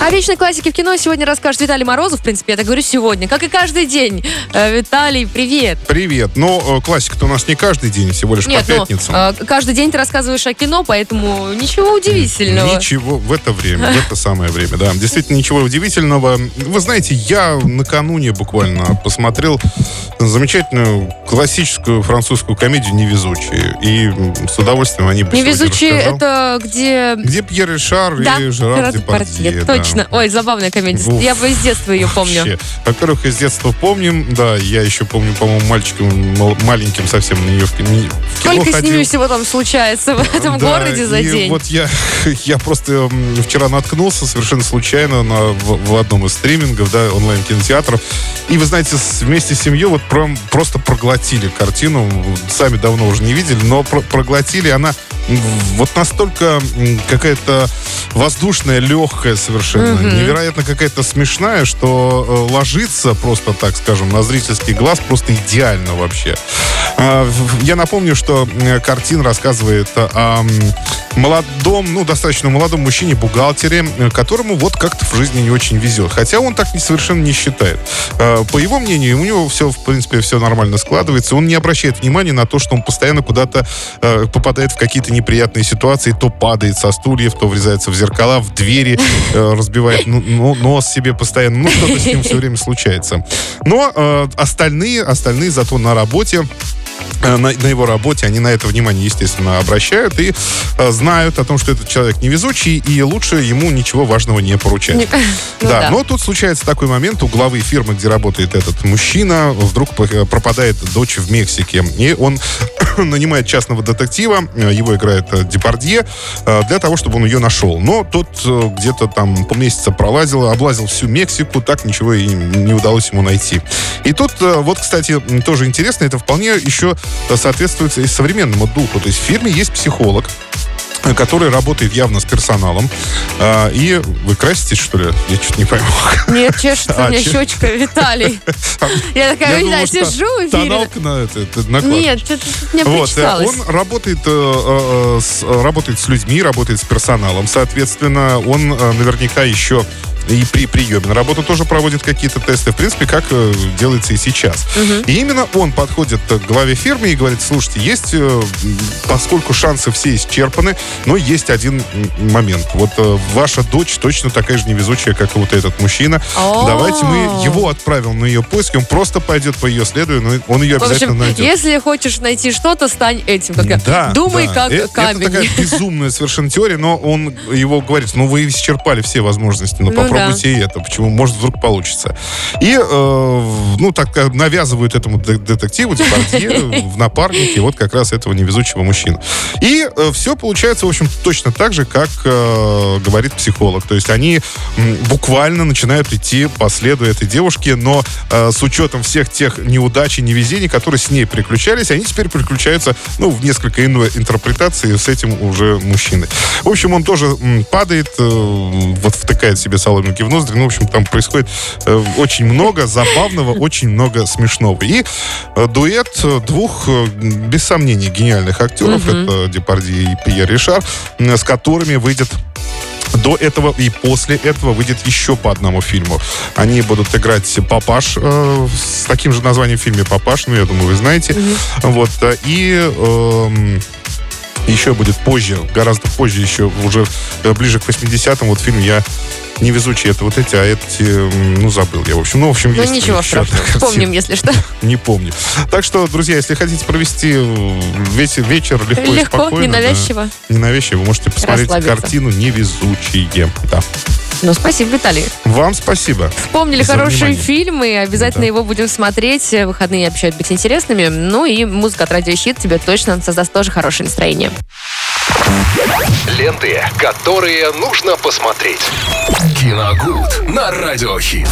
О вечной классике в кино сегодня расскажет Виталий Морозов. В принципе, я так говорю сегодня, как и каждый день. Э, Виталий, привет. Привет. Но э, классика-то у нас не каждый день, всего лишь Нет, по ну, пятницам. э, каждый день ты рассказываешь о кино, поэтому ничего удивительного. Ничего в это время, в это самое время, да. Действительно, ничего удивительного. Вы знаете, я накануне буквально посмотрел замечательную классическую французскую комедию «Невезучие». И с удовольствием они Невезучие это где... Где Пьер Ришар Да, и Жерар. Депардье, да. Точно. Ой, забавная комедия. Уф. Я бы из детства ее помню. Вообще. Во-первых, из детства помним, да, я еще помню, по-моему, мальчиком мал- маленьким совсем на нее в, кино- Сколько с ходил. ними всего там случается в этом Да, городе за и день? вот я, я просто вчера наткнулся совершенно случайно на, в, в одном из стримингов, да, онлайн-кинотеатров. И вы знаете, с- вместе с семьей вот прям просто проглотили картину. Сами давно уже не видели, но про- проглотили. Она вот настолько какая-то воздушная, легкая совершенно, Мгм. невероятно какая-то смешная, что э, ложится просто, так скажем, на зрительский глаз просто идеально вообще. А, Я напомню, что э, картина рассказывает о молодом, ну, достаточно молодом мужчине-бухгалтере, э, которому вот как-то в жизни не очень везет. Хотя он так совершенно не считает. Э, По его мнению, у него все, в принципе, все нормально складывается. Он не обращает внимания на то, что он постоянно куда-то попадает в какие-то неприятные ситуации, то падает со стульев, то врезается в зеркала, в двери, э, разбивает ну- ну, нос себе постоянно. Ну, что-то с ним все время случается. Но э, остальные, остальные зато на работе на, на его работе, они на это внимание, естественно, обращают и э, знают о том, что этот человек невезучий, и лучше ему ничего важного не поручать. Не- ну да, да. но тут случается такой момент, у главы фирмы, где работает этот мужчина, вдруг п- пропадает дочь в Мексике, и он нанимает частного детектива, э, его играет э, Депардье, э, для того, чтобы он ее нашел. Но тот э, где-то там полмесяца пролазил, облазил всю Мексику, так ничего и не удалось ему найти. И тут, э, вот, кстати, тоже интересно, это вполне еще э, соответствует и современному духу. То есть в фирме есть психолог, э, который работает явно с персоналом. А, и вы краситесь, что ли? Я что-то не пойму. Нет, чешется у А, меня че- щечка, Виталий. Я такая, Я сижу в эфире. На это. Нет, что-то мне Вот, э, он работает, э, э, с, работает с людьми, работает с персоналом. Соответственно, он э, наверняка еще и при приеме на работу тоже проводит какие-то тесты. В принципе, как э, делается и сейчас. И именно он подходит к главе фирмы и говорит, слушайте, есть, э, поскольку шансы все исчерпаны, но есть один момент. Вот э, ваша дочь точно такая же невезучая, как и вот этот мужчина. О. Давайте мы его отправим на ее поиски, он просто пойдет по ее следу, но он ее обязательно общем, найдет. если хочешь найти что-то, стань этим. Как Да, Думай да. как Э- Это камень. такая безумная совершенно теория, но он его говорит, ну вы исчерпали все возможности, ну, Ну попробуйте и это, почему, может вдруг получится. И, э, ну, так э, навязывают этому де- детективу, Депардье, в напарнике вот как раз этого невезучего мужчину. И все получается, в общем, точно так же, как э, говорит психолог. То есть они м, буквально начинают идти по следу этой девушки, но э, с учетом всех тех неудач и невезений, которые с ней приключались, они теперь приключаются, ну, в несколько иной интерпретации с этим уже мужчиной. В общем, он тоже м, падает, э, вот втыкает себе соломинки в ноздри. Ну, в общем, там происходит э, очень много забавного, очень много смешного. И э, дуэт э, двух, э, без сомнения, гениальных актеров, это Депардье и Пьер Ришар, с которыми выйдет до этого и после этого выйдет еще по одному фильму. Они будут играть «Папаш» э, с таким же названием в фильме «Папаш», ну, я думаю, вы знаете. Вот, э, и... эм, еще будет позже, гораздо позже, еще уже э, ближе к 80-м, вот фильм я невезучий, это вот эти, а эти, м, ну, забыл я, в общем. Ну, в общем, Ну есть ничего страшного. Вспомним, если что. Не помню. Так что, друзья, если хотите провести э, весь вечер легко, и Легко, спокойно, ненавязчиво. да, ненавязчиво, вы можете посмотреть картину «Невезучие». Да. Ну, спасибо, Виталий. Вам спасибо. Вспомнили За хорошие внимание. фильмы, обязательно Да. его будем смотреть. Выходные обещают быть интересными. Ну и музыка от Радио Щит тебе точно создаст тоже хорошее настроение. Ленты, которые нужно посмотреть. Киногуд на радиохит.